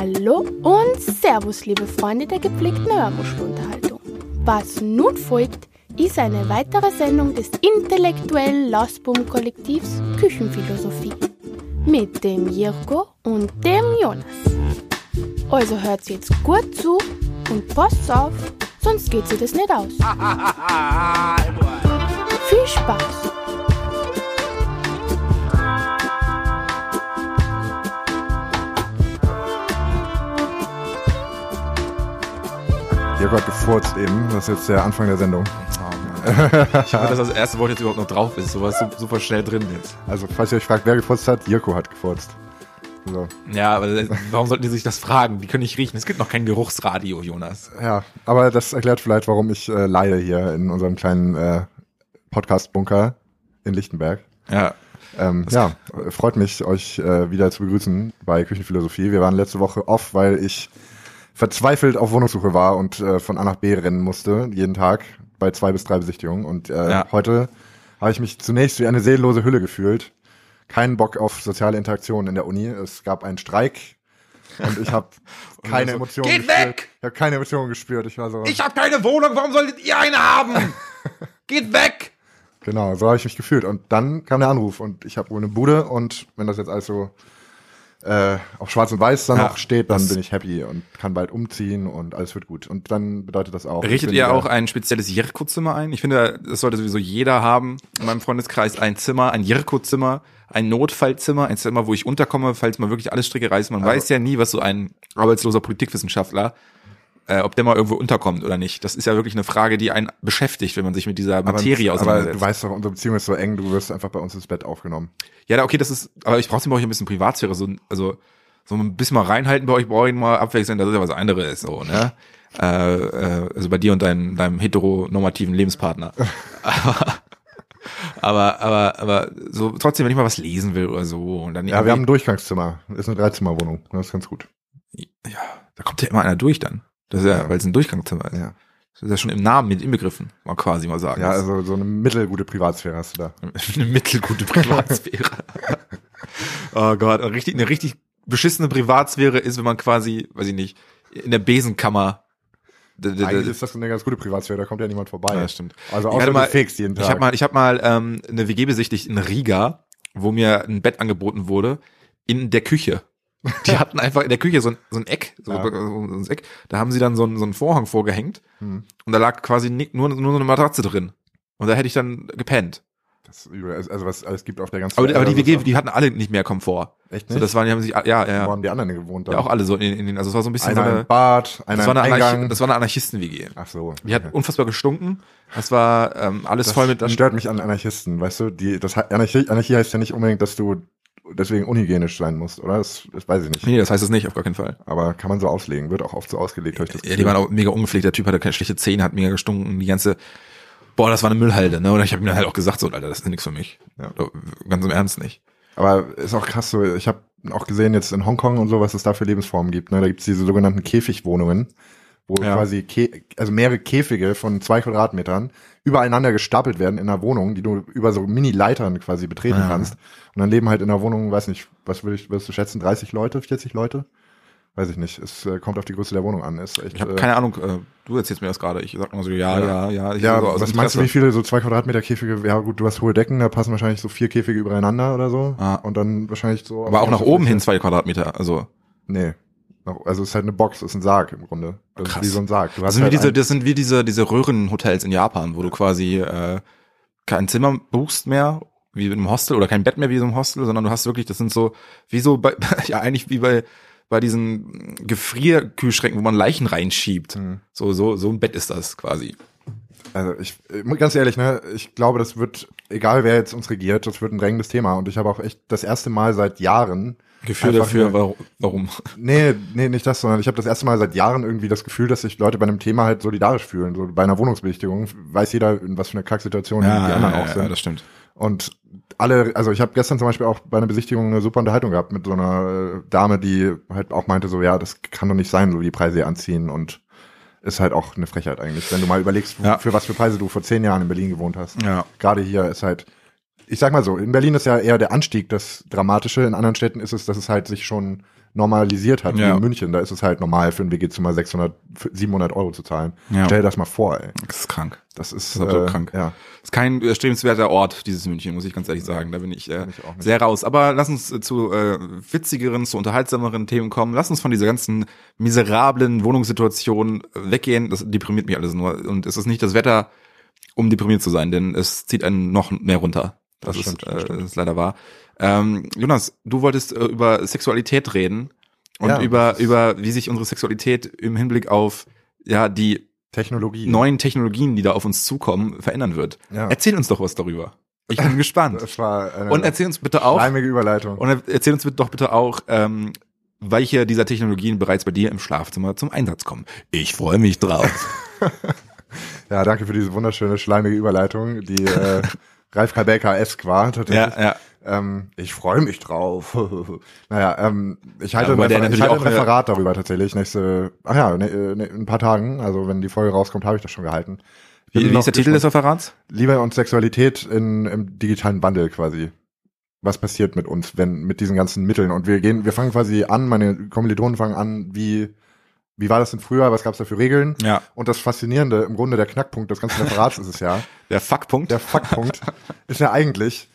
Hallo und Servus, liebe Freunde der gepflegten Hörmuschelunterhaltung. Was nun folgt, ist eine weitere Sendung des intellektuellen Lausbum-Kollektivs Küchenphilosophie mit dem Jirko und dem Jonas. Also hört jetzt gut zu und passt auf, sonst geht sie das nicht aus. Viel Spaß! Jörg hat gefurzt eben. Das ist jetzt der Anfang der Sendung. Ich hoffe, dass das erste Wort jetzt überhaupt noch drauf ist. So, super schnell drin jetzt. Also, falls ihr euch fragt, wer gefurzt hat, Jirko hat gefurzt. So. Ja, aber warum sollten die sich das fragen? Die können nicht riechen. Es gibt noch kein Geruchsradio, Jonas. Ja, aber das erklärt vielleicht, warum ich äh, leide hier in unserem kleinen äh, Podcast-Bunker in Lichtenberg. Ja. Ähm, ja, freut mich, euch äh, wieder zu begrüßen bei Küchenphilosophie. Wir waren letzte Woche off, weil ich verzweifelt auf Wohnungssuche war und äh, von A nach B rennen musste, jeden Tag bei zwei bis drei Besichtigungen. Und äh, Ja. heute habe ich mich zunächst wie eine seelenlose Hülle gefühlt. Keinen Bock auf soziale Interaktion in der Uni. Es gab einen Streik und ich habe keine so, Emotionen "Geht gespürt. weg!" Ich habe keine Emotionen gespürt. Ich war so. Ich habe keine Wohnung. Warum solltet ihr eine haben? Geht weg! Genau, so habe ich mich gefühlt. Und dann kam der Anruf und ich habe wohl eine Bude und wenn das jetzt also äh, auf Schwarz und Weiß dann Ja, noch steht, dann bin ich happy und kann bald umziehen und alles wird gut. Und dann bedeutet das auch. ich Richtet ihr auch ein spezielles Jirko-Zimmer ein? Ich finde, das sollte sowieso jeder haben in meinem Freundeskreis. Ein Zimmer, ein Jirko-Zimmer, ein Notfallzimmer, ein Zimmer, wo ich unterkomme, falls mal wirklich alle Stricke reißen. Man weiß ja nie, was so ein arbeitsloser Politikwissenschaftler, äh, ob der mal irgendwo unterkommt oder nicht. Das ist ja wirklich eine Frage, die einen beschäftigt, wenn man sich mit dieser aber, Materie aber auseinandersetzt. du weißt doch, unsere Beziehung ist so eng, du wirst einfach bei uns ins Bett aufgenommen. Ja, okay, das ist, aber ich brauche brauche ich ein bisschen Privatsphäre, so, also so ein bisschen mal reinhalten bei euch, brauche ich mal abwechseln, das ist ja was anderes, so, ne? Äh, äh, also bei dir und deinem, deinem heteronormativen Lebenspartner. aber, aber, aber so trotzdem, wenn ich mal was lesen will oder so und dann Ja, wir haben ein Durchgangszimmer. Ist eine Dreizimmerwohnung. Das ist ganz gut. ja, da kommt ja immer einer durch dann. Das ist ja, Ja. weil es ein Durchgangszimmer ist. Ja. Das ist ja schon im Namen mit inbegriffen, mal quasi mal sagen. Ja, also so eine mittelgute Privatsphäre hast du da. eine mittelgute Privatsphäre. oh Gott, eine richtig, eine richtig beschissene Privatsphäre ist, wenn man quasi, weiß ich nicht, in der Besenkammer. Eigentlich ist das eine ganz gute Privatsphäre, da kommt ja niemand vorbei. Ja, stimmt. Also Ich außer hatte du mal- fegst jeden Tag. Ich habe mal, ich hab mal ähm, eine WG besichtigt in Riga, wo mir ein Bett angeboten wurde in der Küche. Die hatten einfach in der Küche so ein, so ein Eck, so, Ja. so ein Eck. Da haben sie dann so einen, so einen Vorhang vorgehängt Hm. und da lag quasi nur, nur so eine Matratze drin. Und da hätte ich dann gepennt. Das. Also was alles gibt auf der ganzen Aber, Welt. aber die Also WG, so- die hatten alle nicht mehr Komfort. Echt So, nicht? das waren, die haben sich, ja, ja, ja. Wo haben die anderen gewohnt? Ja, dann? auch alle so in, in den, also es war so ein bisschen Einer so eine, Bad, einer das war eine, Eingang. Anarchi das war eine Anarchisten-WG. Ach so. Die hat unfassbar gestunken. Das war ähm, alles das, voll mit. das stört mich an Anarchisten, weißt du? Die, das, Anarchie, Anarchie heißt ja nicht unbedingt, dass du deswegen unhygienisch sein musst, oder? Das, das weiß ich nicht. Nee, das heißt es nicht, auf gar keinen Fall. Aber kann man so auslegen. Wird auch oft so ausgelegt, habe ich das Ja, die waren auch mega ungepflegt. Der Typ hatte keine schlechte Zähne, hat mega gestunken. Die ganze, boah, das war eine Müllhalde, ne? Und ich habe ihm dann halt auch gesagt, so, Alter, das ist nichts für mich. Ja. Ganz im Ernst nicht. Aber ist auch krass so. Ich habe auch gesehen jetzt in Hongkong und so, was es da für Lebensformen gibt. Ne? Da gibt's diese sogenannten Käfigwohnungen, wo Ja. quasi Kä also mehrere Käfige von zwei Quadratmetern übereinander gestapelt werden in einer Wohnung, die du über so Mini-Leitern quasi betreten Ja. kannst. Und dann leben halt in der Wohnung, weiß nicht, was würde ich, würdest du schätzen, 30 Leute, 40 Leute? Weiß ich nicht. Es äh, kommt auf die Größe der Wohnung an. Ist echt, Ich habe äh, keine Ahnung, äh, du erzählst mir das gerade. Ich sag mal so, ja, ja, ja. Ich Ja, so was meinst du, wie viele so zwei Quadratmeter Käfige? Ja gut, du hast hohe Decken, da passen wahrscheinlich so vier Käfige übereinander oder so. Ah. Und dann wahrscheinlich so. Aber auch nach so oben hin zwei Quadratmeter. Also Nee. Noch- Also es ist halt eine Box, es ist ein Sarg im Grunde. Das Krass. ist wie so ein Sarg. Das sind, wie halt diese, ein, das sind wie diese, diese Röhrenhotels in Japan, wo du quasi äh, kein Zimmer buchst mehr, wie in einem Hostel, oder kein Bett mehr wie so im Hostel, sondern du hast wirklich, das sind so, wie so bei, ja eigentlich wie bei bei diesen Gefrierkühlschränken, wo man Leichen reinschiebt. Hm. So, so, so ein Bett ist das quasi. also ich, äh, ganz ehrlich, ne, ich glaube, das wird, egal wer jetzt uns regiert, das wird ein drängendes Thema. Und ich habe auch echt das erste Mal seit Jahren Gefühl Einfach dafür, eine- warum. Nee, nee, nicht das, sondern ich habe das erste Mal seit Jahren irgendwie das Gefühl, dass sich Leute bei einem Thema halt solidarisch fühlen. So bei einer Wohnungsbesichtigung weiß jeder, in was für einer Kacksituation die anderen auch ja, sind. das stimmt. Und alle, also ich habe gestern zum Beispiel auch bei einer Besichtigung eine super Unterhaltung gehabt mit so einer äh, Dame, die halt auch meinte, so ja, das kann doch nicht sein, so die Preise hier anziehen und ist halt auch eine Frechheit eigentlich, wenn du mal überlegst, Ja. für was für Preise du vor zehn Jahren in Berlin gewohnt hast. Ja. Gerade hier ist halt, ich sag mal so, in Berlin ist ja eher der Anstieg das Dramatische, in anderen Städten ist es, dass es halt sich schon normalisiert hat, wie Ja. in München. Da ist es halt normal für ein WG-Zimmer 600, 700 Euro zu zahlen. Ja. Stell dir das mal vor, ey. Das ist krank. Das ist, Das ist absolut äh, krank. Ja. Das ist kein erstrebenswerter Ort, dieses München, muss ich ganz ehrlich sagen. Da bin ich, äh, Bin ich sehr raus. Aber lass uns äh, zu äh, witzigeren, zu unterhaltsameren Themen kommen. Lass uns von dieser ganzen miserablen Wohnungssituation weggehen. Das deprimiert mich alles nur. Und es ist nicht das Wetter, um deprimiert zu sein, denn es zieht einen noch mehr runter. Das, Das stimmt, ist, das äh, das ist leider wahr. Ähm, Jonas, du wolltest äh, über Sexualität reden und Ja, über, über wie sich unsere Sexualität im Hinblick auf ja die Technologie. neuen Technologien, die da auf uns zukommen, verändern wird. Ja. Erzähl uns doch was darüber. Ich bin gespannt. Das war eine Und erzähl uns bitte auch, Überleitung. und erzähl uns doch bitte auch, ähm, welche dieser Technologien bereits bei dir im Schlafzimmer zum Einsatz kommen. Ich freue mich drauf. Ja, danke für diese wunderschöne schleimige Überleitung, die äh, Ralf Kalbecker-esk war. Tatsächlich. ja, ja. Ähm, ich freue mich drauf. naja, ähm, ich halte, Ja, ein, ich halte ein Referat darüber tatsächlich. Nächste, ach ja, ne, äh, ne, in ein paar Tagen. Also wenn die Folge rauskommt, habe ich das schon gehalten. Bin Wie, wie ist der Titel des. Referats? Liebe und Sexualität in, im digitalen Wandel quasi. Was passiert mit uns, wenn mit diesen ganzen Mitteln? Und wir gehen, wir fangen quasi an, meine Kommilitonen fangen an, wie wie war das denn früher? Was gab es da für Regeln? Ja. Und das Faszinierende, im Grunde der Knackpunkt des ganzen Referats ist es ja. Der Fuckpunkt. Der Fuckpunkt ist ja eigentlich,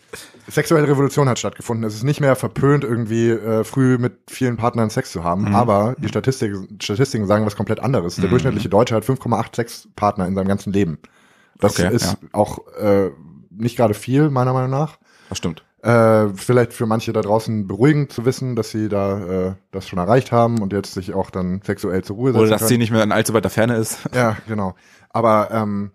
sexuelle Revolution hat stattgefunden. Es ist nicht mehr verpönt, irgendwie äh, früh mit vielen Partnern Sex zu haben. Mhm. Aber die Statistik, Statistiken sagen was komplett anderes. Der durchschnittliche Deutsche hat 5,8 Sexpartner in seinem ganzen Leben. Das Okay, ist ja. auch äh, nicht gerade viel, meiner Meinung nach. Das stimmt. Äh, vielleicht für manche da draußen beruhigend zu wissen, dass sie da äh, das schon erreicht haben und jetzt sich auch dann sexuell zur Ruhe setzen Oder dass können. sie nicht mehr in allzu weiter Ferne ist. Ja, genau. Aber ähm,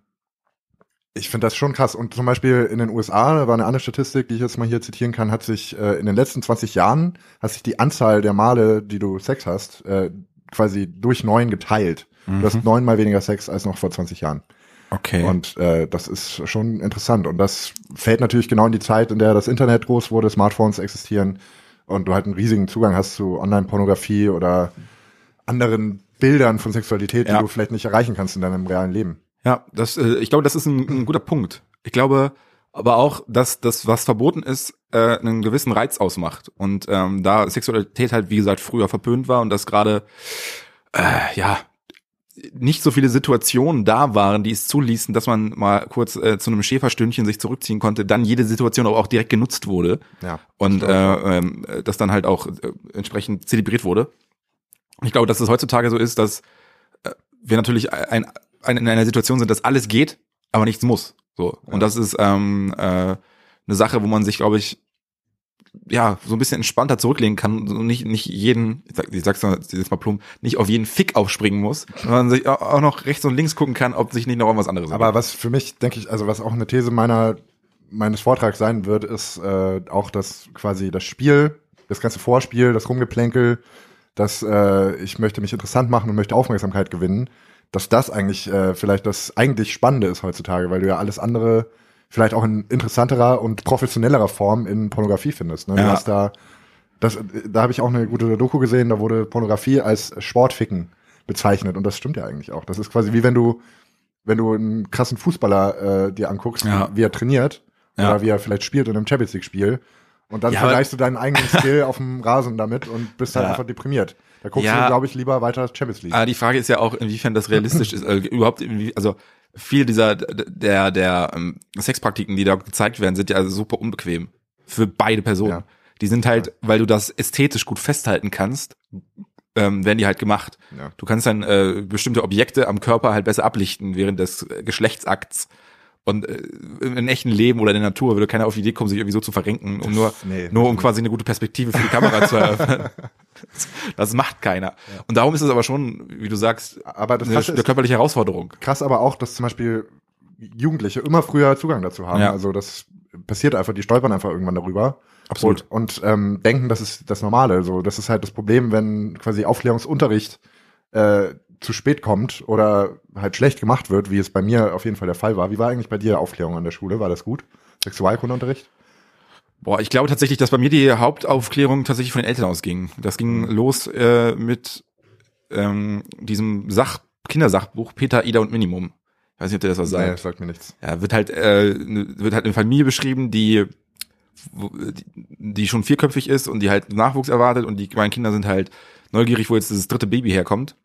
ich finde das schon krass. Und zum Beispiel in den USA, da war eine andere Statistik, die ich jetzt mal hier zitieren kann, hat sich äh, in den letzten 20 Jahren, hat sich die Anzahl der Male, die du Sex hast, äh, quasi durch neun geteilt. Du hast neunmal weniger Sex als noch vor 20 Jahren. Okay. Und äh, das ist schon interessant. Und das fällt natürlich genau in die Zeit, in der das Internet groß wurde, Smartphones existieren und du halt einen riesigen Zugang hast zu Online-Pornografie oder anderen Bildern von Sexualität, Ja. die du vielleicht nicht erreichen kannst in deinem realen Leben. Ja, das, äh, ich glaube, das ist ein, ein guter Punkt. Ich glaube aber auch, dass das, was verboten ist, äh, einen gewissen Reiz ausmacht. Und ähm, da Sexualität halt, wie gesagt, früher verpönt war und dass gerade, äh, ja, nicht so viele Situationen da waren, die es zuließen, dass man mal kurz äh, zu einem Schäferstündchen sich zurückziehen konnte, dann jede Situation aber auch direkt genutzt wurde Ja. und äh, ähm, das dann halt auch äh, entsprechend zelebriert wurde. Ich glaube, dass es heutzutage so ist, dass äh, wir natürlich ein, ein, in einer Situation sind, dass alles geht, aber nichts muss. So und das ist ähm, äh, eine Sache, wo man sich, glaube ich, ja so ein bisschen entspannter zurücklegen kann und nicht nicht jeden, ich, sag, ich sag's mal, jetzt mal plump, nicht auf jeden Fick aufspringen muss, sondern sich auch noch rechts und links gucken kann, ob sich nicht noch irgendwas anderes Aber was für mich, denke ich, also was auch eine These meiner meines Vortrags sein wird, ist äh, auch das quasi das Spiel, das ganze Vorspiel, das Rumgeplänkel, dass äh, ich möchte mich interessant machen und möchte Aufmerksamkeit gewinnen, dass das eigentlich äh, vielleicht das eigentlich Spannende ist heutzutage, weil du ja alles andere vielleicht auch in interessanterer und professionellerer Form in Pornografie findest. Ne? Du Ja. hast da, das, da habe ich auch eine gute Doku gesehen, da wurde Pornografie als Sportficken bezeichnet und das stimmt ja eigentlich auch. Das ist quasi wie wenn du wenn du einen krassen Fußballer äh, dir anguckst, Ja. wie, er trainiert Ja. oder wie er vielleicht spielt in einem Champions League Spiel und dann Ja, vergleichst du deinen eigenen Skill auf dem Rasen damit und bist halt einfach deprimiert. Da guckst du, glaube ich, lieber weiter Champions League. Aber die Frage ist ja auch, inwiefern das realistisch ist, äh, überhaupt, inwie- also viel dieser, der, der ähm, Sexpraktiken, die da gezeigt werden, sind ja super unbequem für beide Personen. Ja. Die sind halt, weil du das ästhetisch gut festhalten kannst, ähm, werden die halt gemacht. Ja. Du kannst dann äh, bestimmte Objekte am Körper halt besser ablichten während des Geschlechtsakts. Und äh, im echten Leben oder in der Natur würde keiner auf die Idee kommen, sich irgendwie so zu verrenken, um nur, nee, nur um quasi eine gute Perspektive für die Kamera zu eröffnen. Das macht keiner. Und darum ist es aber schon, wie du sagst, Aber das eine, eine körperliche Herausforderung. Krass aber auch, dass zum Beispiel Jugendliche immer früher Zugang dazu haben. Ja. Also das passiert einfach, die stolpern einfach irgendwann darüber. Absolut. Und, und ähm, denken, das ist das Normale. So, das ist halt das Problem, wenn quasi Aufklärungsunterricht äh, zu spät kommt oder halt schlecht gemacht wird, wie es bei mir auf jeden Fall der Fall war. Wie war eigentlich bei dir Aufklärung an der Schule? War das gut? Sexualkundeunterricht? Boah, ich glaube tatsächlich, dass bei mir die Hauptaufklärung tatsächlich von den Eltern ausging. Das ging los äh, mit ähm, diesem Sach Kindersachbuch Peter, Ida und Minimum. Ich weiß nicht, ob dir das was sagt. Nee, das sagt mir nichts. Ja, wird halt, äh, ne- wird halt eine Familie beschrieben, die die, die schon vierköpfig ist und die halt Nachwuchs erwartet und die meinen Kinder sind halt neugierig, wo jetzt das dritte Baby herkommt.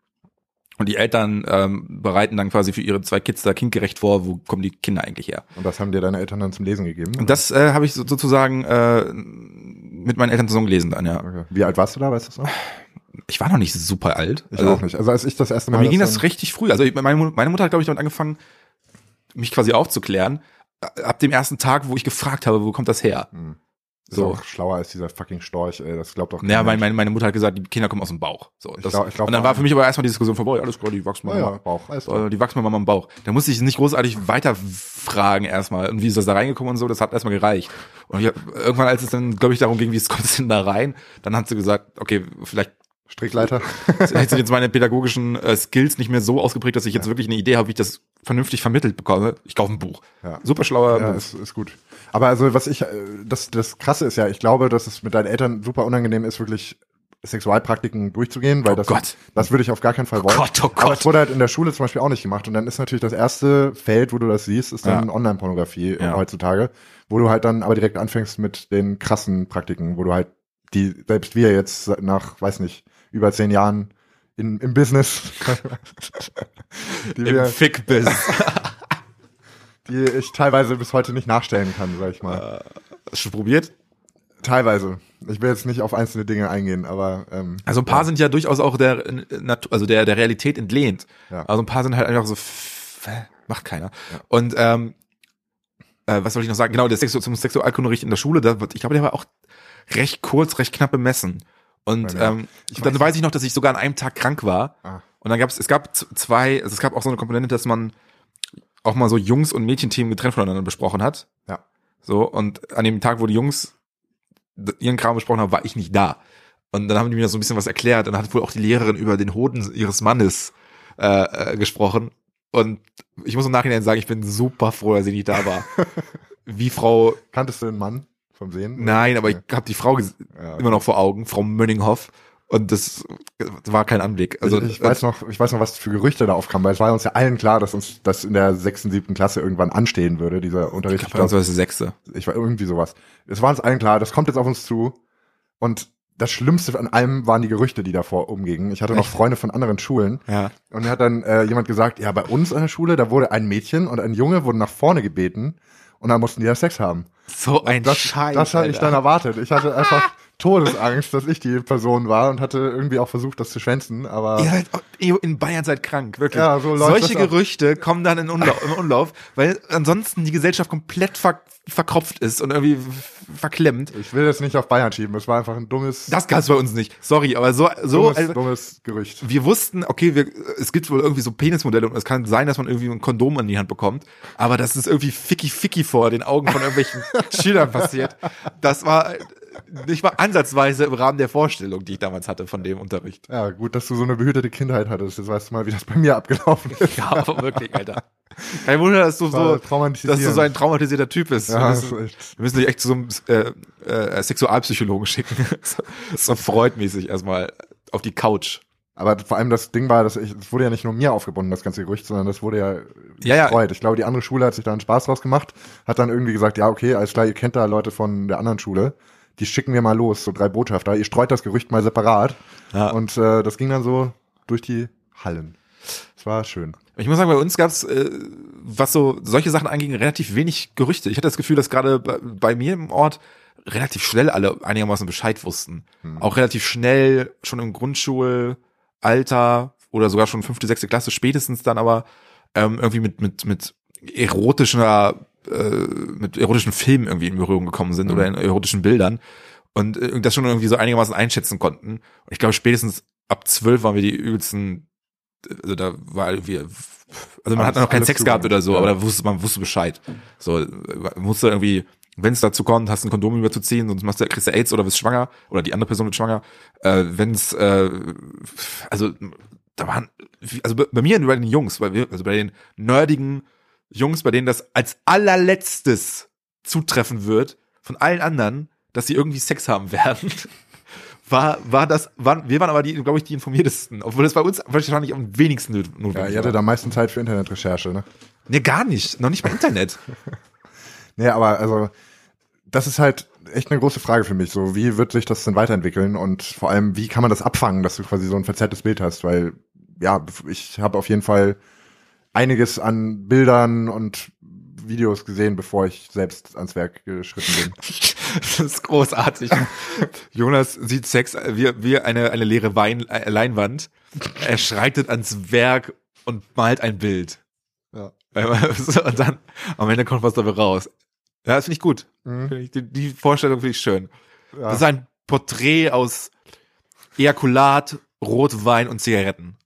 Und die Eltern ähm, bereiten dann quasi für ihre zwei Kids da kindgerecht vor, wo kommen die Kinder eigentlich her. Und das haben dir deine Eltern dann zum Lesen gegeben? Und das äh, habe ich so, sozusagen äh, mit meinen Eltern zusammen gelesen dann, ja. Okay. Wie alt warst du da, weißt du das noch? Ich war noch nicht super alt. Ich auch nicht. Also als ich das erste Mal. Bei mir ging das richtig früh. Also ich- meine, meine Mutter hat, glaube ich, damit angefangen, mich quasi aufzuklären. Ab dem ersten Tag, wo ich gefragt habe, wo kommt das her? Ist So. auch schlauer als dieser fucking Storch, ey. Das glaubt doch kein Ja, meine, Mensch. meine, meine Mutter hat gesagt, die Kinder kommen aus dem Bauch. So, das, glaub- ich glaub und dann war für mich aber erstmal die Diskussion vorbei. Alles klar, die wachsen mal. Ja, ja, mal- Bauch, äh, die wachsen mir mal im Bauch. Da musste ich nicht großartig weiter fragen erstmal. Und wie ist das da reingekommen und so, das hat erstmal gereicht. Und ich, irgendwann, als es dann, glaube ich, darum ging, wie es kommt es denn da rein, dann hat sie gesagt, okay, vielleicht Strickleiter. sind jetzt meine pädagogischen äh, Skills nicht mehr so ausgeprägt, dass ich jetzt wirklich eine Idee habe, wie ich das vernünftig vermittelt bekomme. Ich kaufe ein Buch. Ja. Super schlauer Ja, Move. ist, ist gut. Aber also, was ich, äh, das, das Krasse ist ja, ich glaube, dass es mit deinen Eltern super unangenehm ist, wirklich Sexualpraktiken durchzugehen, weil das, Gott. das würde ich auf gar keinen Fall wollen. Gott, oh Aber Gott. es wurde halt in der Schule zum Beispiel auch nicht gemacht. Und dann ist natürlich das erste Feld, wo du das siehst, ist dann Ja. Online-Pornografie Ja. heutzutage, wo du halt dann aber direkt anfängst mit den krassen Praktiken, wo du halt die, selbst wir jetzt nach, weiß nicht, über zehn Jahren in, im Business, Im wir, Fick-Biss. Die ich teilweise bis heute nicht nachstellen kann, sag ich mal. Hast du probiert? Teilweise. Ich will jetzt nicht auf einzelne Dinge eingehen, aber ähm, Also ein paar sind ja durchaus auch der äh, Natu- also der der Realität entlehnt. Ja. Also ein paar sind halt einfach so macht keiner. Und ähm, äh, was soll ich noch sagen? Genau, der Sexu zum Sexualkundenunterricht in der Schule, da, wird- ich glaube, der war auch recht kurz, recht knapp bemessen. Und Ja, ja. ähm, dann weiß ich noch, dass ich sogar an einem Tag krank war. Ah. Und dann gab es, es gab zwei, also es gab auch so eine Komponente, dass man auch mal so Jungs- und Mädchenthemen getrennt voneinander besprochen hat. Ja. So, und an dem Tag, wo die Jungs ihren Kram besprochen haben, war ich nicht da. Und dann haben die mir so ein bisschen was erklärt. Und dann hat wohl auch die Lehrerin über den Hoden ihres Mannes äh, äh, gesprochen. Und ich muss im Nachhinein sagen, ich bin super froh, dass sie nicht da war. Wie Frau, kanntest du den Mann vom Sehen? nein, aber ich habe die Frau Ja. immer noch vor Augen, Frau Mönninghoff. Und das war kein Anblick. Also ich, ich weiß noch, ich weiß noch, was für Gerüchte da aufkamen, weil es war uns ja allen klar, dass uns das in der sechsten, siebten Klasse irgendwann anstehen würde, dieser Unterricht. ich glaube, das war das sechste. ich war irgendwie sowas. Es war uns allen klar, das kommt jetzt auf uns zu. Und das Schlimmste an allem waren die Gerüchte, die davor umgingen. Ich hatte noch Echt? Freunde von anderen Schulen. Ja. Und da hat dann äh, jemand gesagt, ja, bei uns an der Schule, da wurde ein Mädchen und ein Junge wurden nach vorne gebeten und dann mussten die ja Sex haben. So ein Das, Scheiß. das hatte ich dann erwartet. Ich hatte einfach Todesangst, dass ich die Person war und hatte irgendwie auch versucht, das zu schwänzen, aber Ihr, seid, in Bayern seid krank, wirklich. Ja, so läuft Solche das ab. Gerüchte kommen dann in Umlauf, im Umlauf, weil ansonsten die Gesellschaft komplett ver verkropft ist und irgendwie verklemmt. ich will das nicht auf Bayern schieben. Es war einfach ein dummes, Das gab's bei uns nicht. Sorry, aber so, so dummes, also, dummes Gerücht. wir wussten, okay, wir, es gibt wohl irgendwie so Penismodelle und es kann sein, dass man irgendwie ein Kondom in die Hand bekommt, aber das ist irgendwie ficky ficky vor den Augen von irgendwelchen Schülern passiert. Das war nicht mal ansatzweise im Rahmen der Vorstellung, die ich damals hatte von dem Unterricht. Ja, gut, dass du so eine behütete Kindheit hattest. Jetzt weißt du mal, wie das bei mir abgelaufen ist. Ja, aber wirklich, Alter. Kein Wunder, dass du so, dass du so ein traumatisierter Typ bist. Ja, wir, das müssen, wir müssen dich echt zu so einem äh, äh, Sexualpsychologen schicken. so, freudmäßig erstmal auf die Couch. Aber vor allem das Ding war, dass ich, es wurde ja nicht nur mir aufgebunden, das ganze Gerücht, sondern das wurde ja, Ja, ja. gestreut. Ich glaube, die andere Schule hat sich da einen Spaß draus gemacht, hat dann irgendwie gesagt, ja, okay, alles klar, ihr kennt da Leute von der anderen Schule, die schicken wir mal los, so drei Botschafter, ihr streut das Gerücht mal separat. Ja. Und äh, das ging dann so durch die Hallen. Es war schön. Ich muss sagen, bei uns gab's, äh, was so solche Sachen anging, relativ wenig Gerüchte. Ich hatte das Gefühl, dass gerade bei, bei mir im Ort relativ schnell alle einigermaßen Bescheid wussten. Auch relativ schnell, schon im Grundschulalter oder sogar schon fünfte, sechste Klasse, spätestens dann aber ähm, irgendwie mit, mit, mit erotischer, äh, mit erotischen Filmen irgendwie in Berührung gekommen sind oder in erotischen Bildern und äh, das schon irgendwie so einigermaßen einschätzen konnten. Und ich glaube, spätestens ab zwölf waren wir die übelsten also da war irgendwie, also man Alles- hat noch keinen Sex gehabt oder so, ja. aber da wusste man wusste Bescheid. So, musste irgendwie, wenn es dazu kommt, hast du ein Kondom überzuziehen, sonst machst du, kriegst du AIDS oder bist schwanger oder die andere Person wird schwanger. Äh, wenn es, äh, also da waren, also bei mir und bei den Jungs, bei, wir- also bei den nerdigen Jungs, bei denen das als allerletztes zutreffen wird von allen anderen, dass sie irgendwie Sex haben werden. War, war das, waren, wir waren aber die, glaube ich, die informiertesten, obwohl das bei uns wahrscheinlich am wenigsten not- Ja, notwendig ihr hattet war. am meisten Zeit für Internetrecherche, ne? Nee, gar nicht, noch nicht mal Internet. Nee, aber also, das ist halt, echt eine große Frage für mich. So, wie wird sich das denn weiterentwickeln und vor allem, wie kann man das abfangen, dass du quasi so ein verzerrtes Bild hast? Weil, ja, ich habe auf jeden Fall einiges an Bildern und Videos gesehen, bevor ich selbst ans Werk geschritten bin. Das ist großartig. Jonas sieht Sex wie, wie eine, eine leere Wein, äh, Leinwand. Er schreitet ans Werk und malt ein Bild. Ja. Und dann am Ende kommt was dabei raus. Ja, das finde ich gut. Mhm. Find ich, die, die Vorstellung finde ich schön. Ja. Das ist ein Porträt aus Ejakulat, Rotwein und Zigaretten.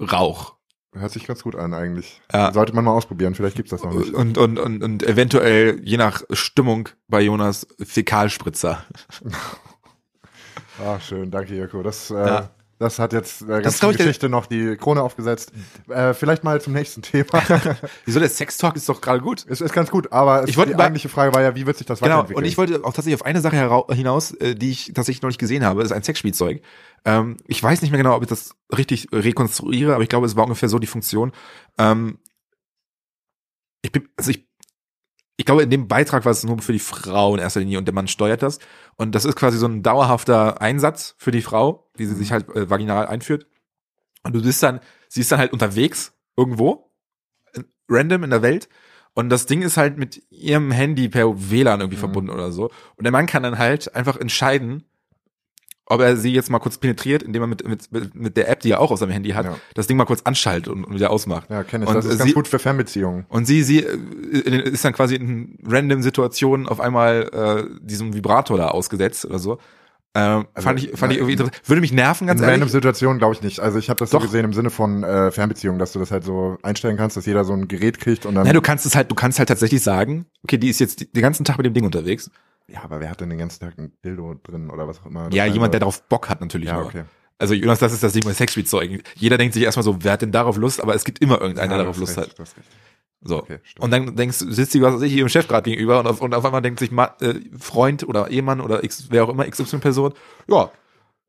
Rauch. Hört sich ganz gut an eigentlich. Ja. Sollte man mal ausprobieren, vielleicht gibt's das noch nicht. Und, und, und, und eventuell, je nach Stimmung bei Jonas, Fäkalspritzer. Ah, schön, danke Jörko. Das, äh, Ja. Das hat jetzt ist, glaub ich, der- Geschichte noch die Krone aufgesetzt. Äh, vielleicht mal zum nächsten Thema. Wieso der Sextalk ist doch gerade gut. es ist ganz gut, aber es, Ich wollte die eigentliche Frage war ja, wie wird sich das Genau, weiterentwickeln? und ich wollte auch tatsächlich auf eine Sache hinaus, äh, die ich tatsächlich noch nicht gesehen habe, das ist ein Sexspielzeug. Ähm, ich weiß nicht mehr genau, ob ich das richtig rekonstruiere, aber ich glaube, es war ungefähr so die Funktion. Ähm, ich bin, also ich, ich glaube, in dem Beitrag war es nur für die Frau in erster Linie und der Mann steuert das. Und das ist quasi so ein dauerhafter Einsatz für die Frau, die sie sich halt äh, vaginal einführt. Und du bist dann, sie ist dann halt unterwegs irgendwo, random in der Welt. Und das Ding ist halt mit ihrem Handy per WLAN irgendwie Mhm. verbunden oder so. Und der Mann kann dann halt einfach entscheiden, ob er sie jetzt mal kurz penetriert, indem er mit, mit, mit, der App, die er auch auf seinem Handy hat, Ja. das Ding mal kurz anschaltet und, und wieder ausmacht. ja, kenne ich. Und Das ist sie- ganz gut für Fernbeziehungen. Und sie, sie äh, ist dann quasi in random Situationen auf einmal äh, diesem Vibrator da ausgesetzt oder so. Ähm, Also, fand ich, fand ich irgendwie interessant. Würde mich nerven, ganz in random ehrlich. Situationen glaube ich nicht. Also ich habe das Doch. so gesehen im Sinne von äh, Fernbeziehungen, dass du das halt so einstellen kannst, dass jeder so ein Gerät kriegt und dann. Ja, du kannst es halt, du kannst halt tatsächlich sagen, okay, die ist jetzt den ganzen Tag mit dem Ding unterwegs. ja, aber wer hat denn den ganzen Tag ein Dildo drin oder was auch immer? Ja, jemand, der darauf Bock hat natürlich Ja, nur. okay. Also Jonas, das ist das Ding bei Sexspielzeugen. Jeder denkt sich erstmal so, wer hat denn darauf Lust? Aber es gibt immer irgendeiner, Ja, der darauf Lust recht, hat. So. Okay, und dann denkst du, sitzt die, was weiß ich, ihrem Chef gerade gegenüber und auf, und auf einmal denkt sich Ma äh, Freund oder Ehemann oder X, wer auch immer, XY-Person, ja,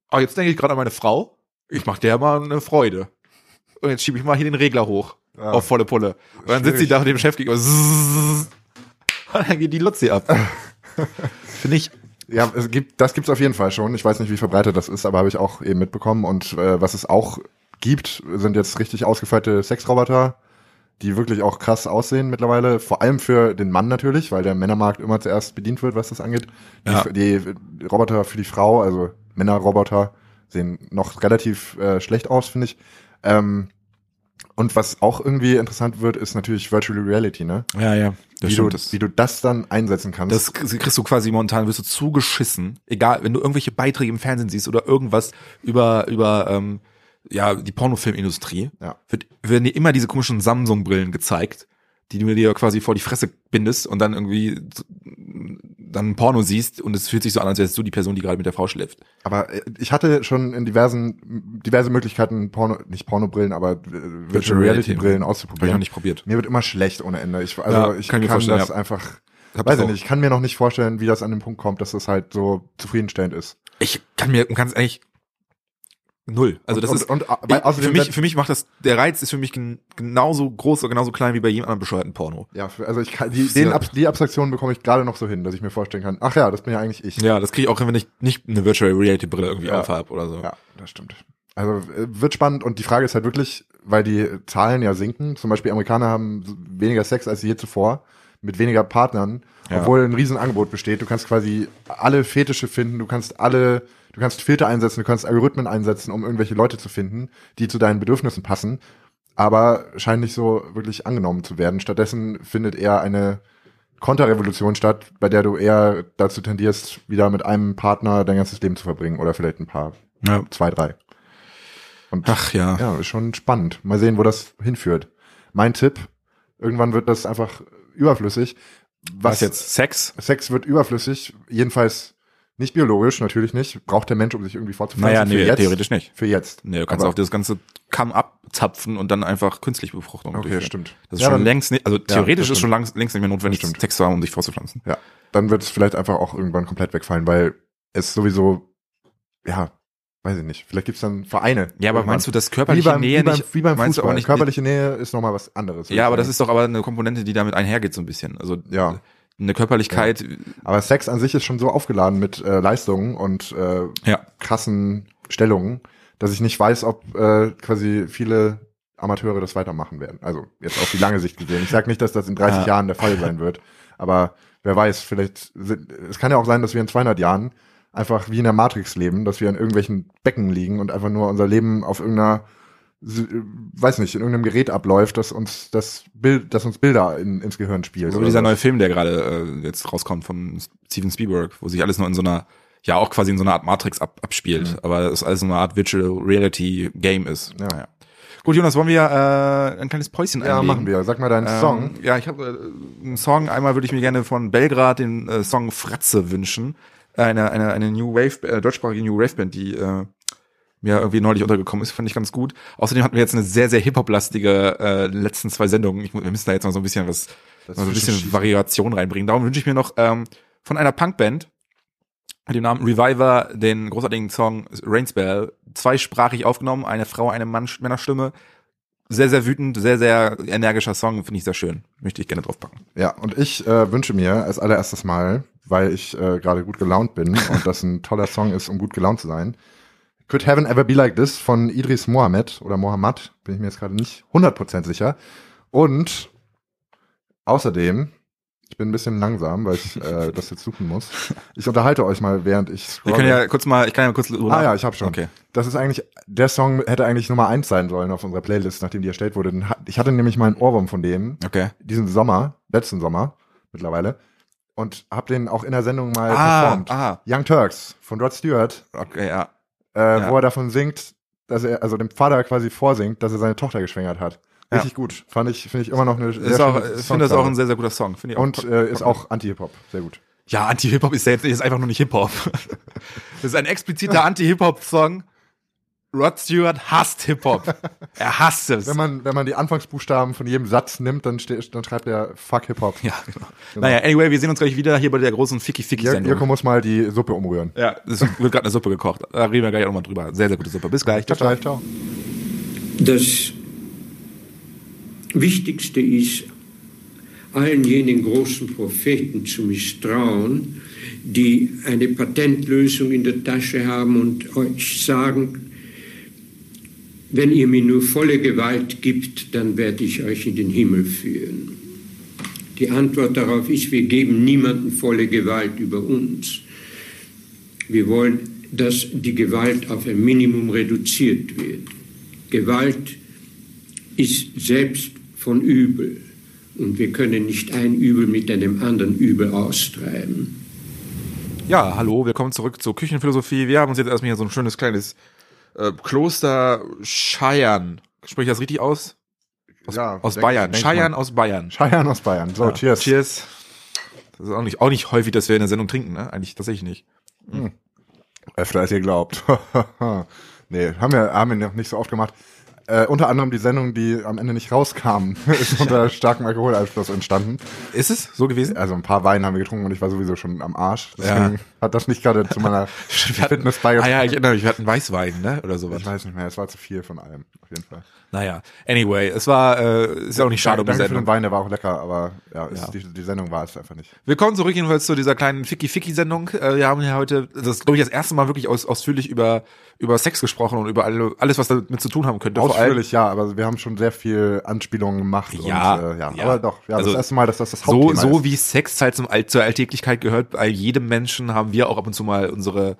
aber jetzt denke ich gerade an meine Frau, ich mach der mal eine Freude. Und jetzt schiebe ich mal hier den Regler hoch Ja. auf volle Pulle. Und dann sitzt sie da dem Chef gegenüber. zzzz, Und dann geht die Luzi ab. Finde ich. Ja, es gibt, das gibt's auf jeden Fall schon. Ich weiß nicht, wie verbreitet das ist, aber habe ich auch eben mitbekommen. Und äh, was es auch gibt, sind jetzt richtig ausgefeilte Sexroboter, die wirklich auch krass aussehen mittlerweile. Vor allem für den Mann natürlich, weil der Männermarkt immer zuerst bedient wird, was das angeht. Die, Ja. die Roboter für die Frau, also Männerroboter, sehen noch relativ äh, schlecht aus, finde ich. Ähm, und was auch irgendwie interessant wird, ist natürlich Virtual Reality, ne? Ja, ja. Das wie, stimmt. du, das, wie du das dann einsetzen kannst. das kriegst du quasi momentan, wirst du zugeschissen. Egal, wenn du irgendwelche Beiträge im Fernsehen siehst oder irgendwas über, über, ähm, ja, die Pornofilmindustrie, Ja. wird, werden dir immer diese komischen Samsung-Brillen gezeigt, die du dir quasi vor die Fresse bindest und dann irgendwie dann Porno siehst und es fühlt sich so an, als wärst du die Person, die gerade mit der Frau schläft. Aber äh, ich hatte schon in diversen, diverse Möglichkeiten, Porno, nicht Pornobrillen, aber äh, Virtual Reality Brillen Habe ich noch auszuprobieren. nicht probiert. Mir wird immer schlecht ohne Ende. Ich, also Ja, ich kann kann, das ja. einfach, Hab weiß ich nicht, ich kann mir noch nicht vorstellen, wie das an den Punkt kommt, dass das halt so zufriedenstellend ist. Ich kann mir ganz ehrlich null. Also das und, ist und, und, ich, für mich für mich macht das der Reiz ist für mich gen, genauso groß oder genauso klein wie bei jedem anderen bescheuerten Porno. ja, also ich kann, die, den Ab, die Abstraktion bekomme ich gerade noch so hin, dass ich mir vorstellen kann, ach ja, das bin ja eigentlich ich. Ja, das kriege ich auch, wenn ich nicht eine Virtual Reality Brille irgendwie Ja. aufhab oder so. Ja, das stimmt. Also äh, wird spannend und die Frage ist halt wirklich, weil die Zahlen ja sinken, zum Beispiel Amerikaner haben weniger Sex als je zuvor, mit weniger Partnern, Ja. obwohl ein Riesenangebot besteht. Du kannst quasi alle Fetische finden, du kannst alle, du kannst Filter einsetzen, du kannst Algorithmen einsetzen, um irgendwelche Leute zu finden, die zu deinen Bedürfnissen passen, aber scheint nicht so wirklich angenommen zu werden. Stattdessen findet eher eine Konterrevolution statt, bei der du eher dazu tendierst, wieder mit einem Partner dein ganzes Leben zu verbringen oder vielleicht ein paar Ja. zwei, drei. Und Ach ja. ja, ist schon spannend. Mal sehen, wo das hinführt. Mein Tipp, irgendwann wird das einfach überflüssig. Was jetzt? Sex? Sex wird überflüssig, jedenfalls nicht biologisch, natürlich nicht. Braucht der Mensch, um sich irgendwie fortzupflanzen. Naja, für nee, jetzt, theoretisch nicht. Für jetzt. Nee, du kannst Aber- auch das ganze Kamm abzapfen und dann einfach künstliche Befruchtung Okay, durchführen. stimmt. Das ist Ja, schon dann- längst nicht, also theoretisch das ist schon lang, längst nicht mehr notwendig. Sex zu haben, um sich vorzupflanzen. Ja, dann wird es vielleicht einfach auch irgendwann komplett wegfallen, weil es sowieso, ja, weiß ich nicht. Vielleicht gibt's dann Vereine. Ja, aber meinst du, dass wie körperliche beim, Nähe wie beim, nicht, wie beim Fußball. nicht, Körperliche Nähe ist nochmal was anderes. ja, aber das ist doch aber eine Komponente, die damit einhergeht so ein bisschen. Also Ja. Eine Körperlichkeit. Aber Sex an sich ist schon so aufgeladen mit äh, Leistungen und äh, Ja. krassen Stellungen, dass ich nicht weiß, ob äh, quasi viele Amateure das weitermachen werden. Also jetzt auf die lange Sicht gesehen. Ich sage nicht, dass das in 30 Ja. Jahren der Fall sein wird, aber wer weiß, vielleicht es kann ja auch sein, dass wir in 200 Jahren einfach wie in der Matrix leben, dass wir in irgendwelchen Becken liegen und einfach nur unser Leben auf irgendeiner weiß nicht, in irgendeinem Gerät abläuft, das uns das Bild, das uns Bilder in, ins Gehirn spielt. So wie oder dieser neue Film, der gerade äh, jetzt rauskommt von Steven Spielberg, wo sich alles nur in so einer, ja auch quasi in so einer Art Matrix ab, abspielt, aber es alles so eine Art Virtual Reality Game ist. Ja. Naja. Gut, Jonas, wollen wir äh, ein kleines Päuschen Ja, einlegen? machen wir. Sag mal deinen Ähm, Song. Ja, ich habe äh, einen Song. Einmal würde ich mir gerne von Belgrad den äh, Song Fratze wünschen. Eine, eine, eine New Wave, äh, deutschsprachige New Wave Band, die äh, mir irgendwie neulich untergekommen ist, fand ich ganz gut. Außerdem hatten wir jetzt eine sehr, sehr Hip-Hop-lastige äh, letzten zwei Sendungen. Ich, wir müssen da jetzt noch so ein bisschen was, mal so ein bisschen Schießen. Variation reinbringen. Darum wünsche ich mir noch ähm, von einer Punkband mit dem Namen Reviver den großartigen Song Rainspell, zweisprachig aufgenommen, eine Frau, eine Mann, Männerstimme. Sehr, sehr wütend, sehr, sehr energischer Song, finde ich sehr schön. Möchte ich gerne draufpacken. Ja, und ich äh, wünsche mir als allererstes Mal, weil ich äh, gerade gut gelaunt bin und das ein toller Song ist, um gut gelaunt zu sein, Could Heaven Ever Be Like This von Idris Mohammed oder Mohammed, bin ich mir jetzt gerade nicht 100% sicher. Und außerdem, ich bin ein bisschen langsam, weil ich äh, das jetzt suchen muss. Ich unterhalte euch mal, während ich scrolle. können ja kurz mal, ich kann ja kurz. Ah ja, ich habe schon. Okay. Das ist eigentlich, der Song hätte eigentlich Nummer eins sein sollen auf unserer Playlist, nachdem die erstellt wurde. Ich hatte nämlich mal einen Ohrwurm von dem, Okay. diesen Sommer, letzten Sommer mittlerweile, und hab den auch in der Sendung mal Ah, performt. ah. Young Turks von Rod Stewart, Okay, ja. Äh, Ja. wo er davon singt, dass er, also dem Vater quasi vorsingt, dass er seine Tochter geschwängert hat. Ja. Richtig gut. Fand ich, finde ich immer noch eine sehr Ist auch, ich finde das auch ein sehr, sehr guter Song. Finde ich auch. Und äh, ist auch Anti-Hip-Hop. Sehr gut. ja, Anti-Hip-Hop ist ja jetzt einfach nur nicht Hip-Hop. das ist ein expliziter Anti-Hip-Hop-Song. Rod Stewart hasst Hip-Hop. Er hasst es. Wenn man, wenn man die Anfangsbuchstaben von jedem Satz nimmt, dann, steht, dann schreibt er Fuck Hip-Hop. ja, genau. Naja, anyway, wir sehen uns gleich wieder hier bei der großen Ficky-Ficky-Sendung. Jirko muss mal die Suppe umrühren. Ja, es wird gerade eine Suppe gekocht. Da reden wir gleich auch nochmal drüber. Sehr, sehr gute Suppe. Bis gleich. Bis gleich, ciao. Das Wichtigste ist, allen jenen großen Propheten zu misstrauen, die eine Patentlösung in der Tasche haben und euch sagen, wenn ihr mir nur volle Gewalt gibt, dann werde ich euch in den Himmel führen. Die Antwort darauf ist, wir geben niemandem volle Gewalt über uns. Wir wollen, dass die Gewalt auf ein Minimum reduziert wird. Gewalt ist selbst von Übel und wir können nicht ein Übel mit einem anderen Übel austreiben. Ja, hallo, willkommen zurück zur Küchenphilosophie. Wir haben uns jetzt erstmal hier so ein schönes kleines äh, Kloster Scheiern. Spreche ich das richtig aus? Aus, Ja, aus Bayern. Scheiern aus Bayern. Scheiern aus Bayern. So, cheers. Cheers. Das ist auch nicht, auch nicht häufig, dass wir in der Sendung trinken, ne? Eigentlich tatsächlich nicht. Öfter als ihr glaubt. nee, haben wir, haben wir noch nicht so oft gemacht. Äh, unter anderem die Sendung, die am Ende nicht rauskam, ist unter starkem Alkoholeinfluss entstanden. Ist es so gewesen? Also ein paar Wein haben wir getrunken und ich war sowieso schon am Arsch. Ja. Deswegen hat das nicht gerade zu meiner Fitness Ah beigetragen. ja, ich erinnere mich, wir hatten Weißwein, ne? Oder sowas. Ich weiß nicht mehr, es war zu viel von allem, auf jeden Fall. Naja, anyway, es war, äh, ist ja auch nicht schade um die Danke für den Sendung. Wein, der war auch lecker, aber ja, ist, Ja. Die, die Sendung war es einfach nicht. Willkommen zurück jedenfalls zu dieser kleinen Ficky-Ficky-Sendung. Äh, wir haben ja heute, das ist, glaube ich, das erste Mal wirklich aus, ausführlich über, über Sex gesprochen und über alle, alles, was damit zu tun haben könnte. Ausführlich, ja, aber wir haben schon sehr viel Anspielungen gemacht. Ja, und, äh, ja. ja. aber doch, ja, Also, das erste Mal, dass das das so, Hauptthema so ist. wie Sex halt zum All, zur Alltäglichkeit gehört, bei jedem Menschen haben wir auch ab und zu mal unsere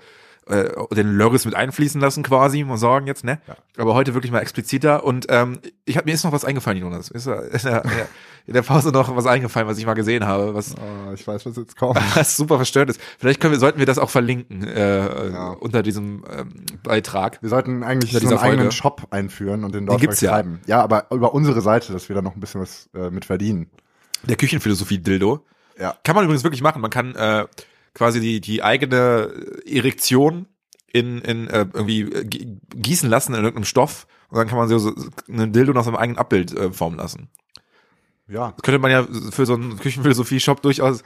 äh, den Lörres mit einfließen lassen quasi, muss sagen jetzt, ne? Aber heute wirklich mal expliziter und ähm, ich hab, mir ist noch was eingefallen, Jonas. Ist in der, in der Pause noch was eingefallen, was ich mal gesehen habe, was Oh, ich weiß, was jetzt kommt. was super verstört ist. Vielleicht können wir, sollten wir das auch verlinken äh, Ja. unter diesem ähm, Beitrag. Wir sollten eigentlich so einen eigenen. Shop einführen und den dort gibt's ja. vertreiben. Ja. aber über unsere Seite, dass wir da noch ein bisschen was äh, mit verdienen. Der Küchenphilosophie-Dildo. Ja. Kann man übrigens wirklich machen. Man kann äh, quasi die, die eigene Erektion in, in äh, irgendwie äh, gi- gießen lassen in irgendeinem Stoff und dann kann man so, so einen Dildo nach seinem eigenen Abbild äh, formen lassen. Ja. Das könnte man ja für so einen Küchenphilosophie-Shop durchaus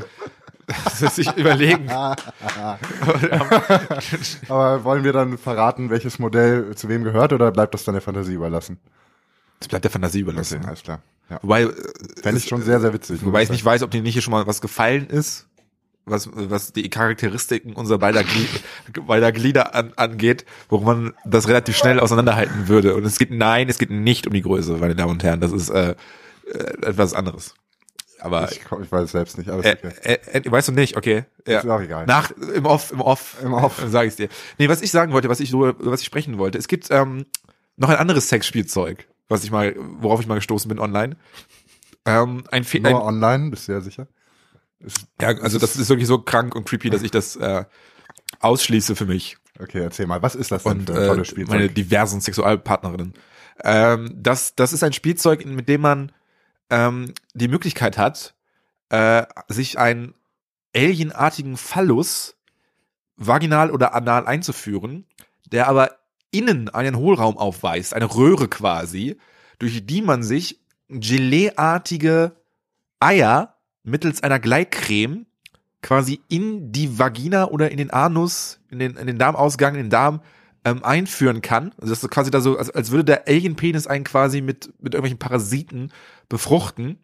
sich überlegen. Aber wollen wir dann verraten, welches Modell zu wem gehört oder bleibt das dann der Fantasie überlassen? Das bleibt der Fantasie überlassen. Okay, alles klar. Ja. Wobei, äh, Fände ich schon sehr, sehr witzig. wobei ich nicht weiß, ob dir nicht hier schon mal was gefallen ist, was, was die Charakteristiken unserer beider, Glied, beider Glieder an, angeht, wo man das relativ schnell auseinanderhalten würde. Und es geht, nein, es geht nicht um die Größe, meine Damen und Herren. Das ist äh, äh, etwas anderes. Aber Ich, ich weiß es selbst nicht, alles äh, okay. äh, weißt du nicht, okay. Ja. Ist auch egal. Nach, im Off, im Off. Im Off. Sag ich's dir. Nee, was ich sagen wollte, was ich so, was ich sprechen wollte. Es gibt ähm, noch ein anderes Sexspielzeug, was ich mal, worauf ich mal gestoßen bin online. Ähm, ein, Fe Nur ein online, bist du ja sicher? Ja, also das ist wirklich so krank und creepy, dass ich das äh, ausschließe für mich okay, erzähl mal, was ist das denn und für ein äh, tolles Spielzeug? meine diversen Sexualpartnerinnen. Ähm, das, das ist ein Spielzeug, mit dem man ähm, die Möglichkeit hat, äh, sich einen alienartigen Phallus vaginal oder anal einzuführen, der aber innen einen Hohlraum aufweist, eine Röhre quasi, durch die man sich Geleeartige Eier mittels einer Gleitcreme quasi in die Vagina oder in den Anus, in den, in den Darmausgang, in den Darm ähm, einführen kann. Also das ist quasi da so, als, als würde der Alien-Penis einen quasi mit, mit irgendwelchen Parasiten befruchten.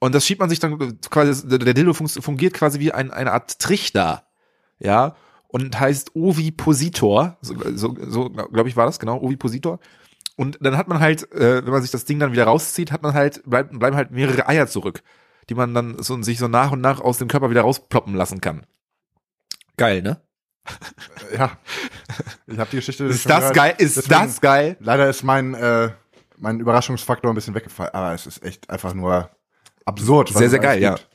Und das schiebt man sich dann quasi, der Dildo fun- fungiert quasi wie ein, eine Art Trichter. Ja. Und heißt Ovipositor. So, so, so glaube ich, war das, genau, Ovipositor. Und dann hat man halt, äh, wenn man sich das Ding dann wieder rauszieht, hat man halt, bleib, bleiben halt mehrere Eier zurück, die man dann so, sich so nach und nach aus dem Körper wieder rausploppen lassen kann. Geil, ne? ja. Ich habe die Geschichte Ist das gehört. geil? Ist Deswegen- das geil? Leider ist mein, äh, mein Überraschungsfaktor ein bisschen weggefallen, aber es ist echt einfach nur absurd. Sehr, sehr geil, gibt.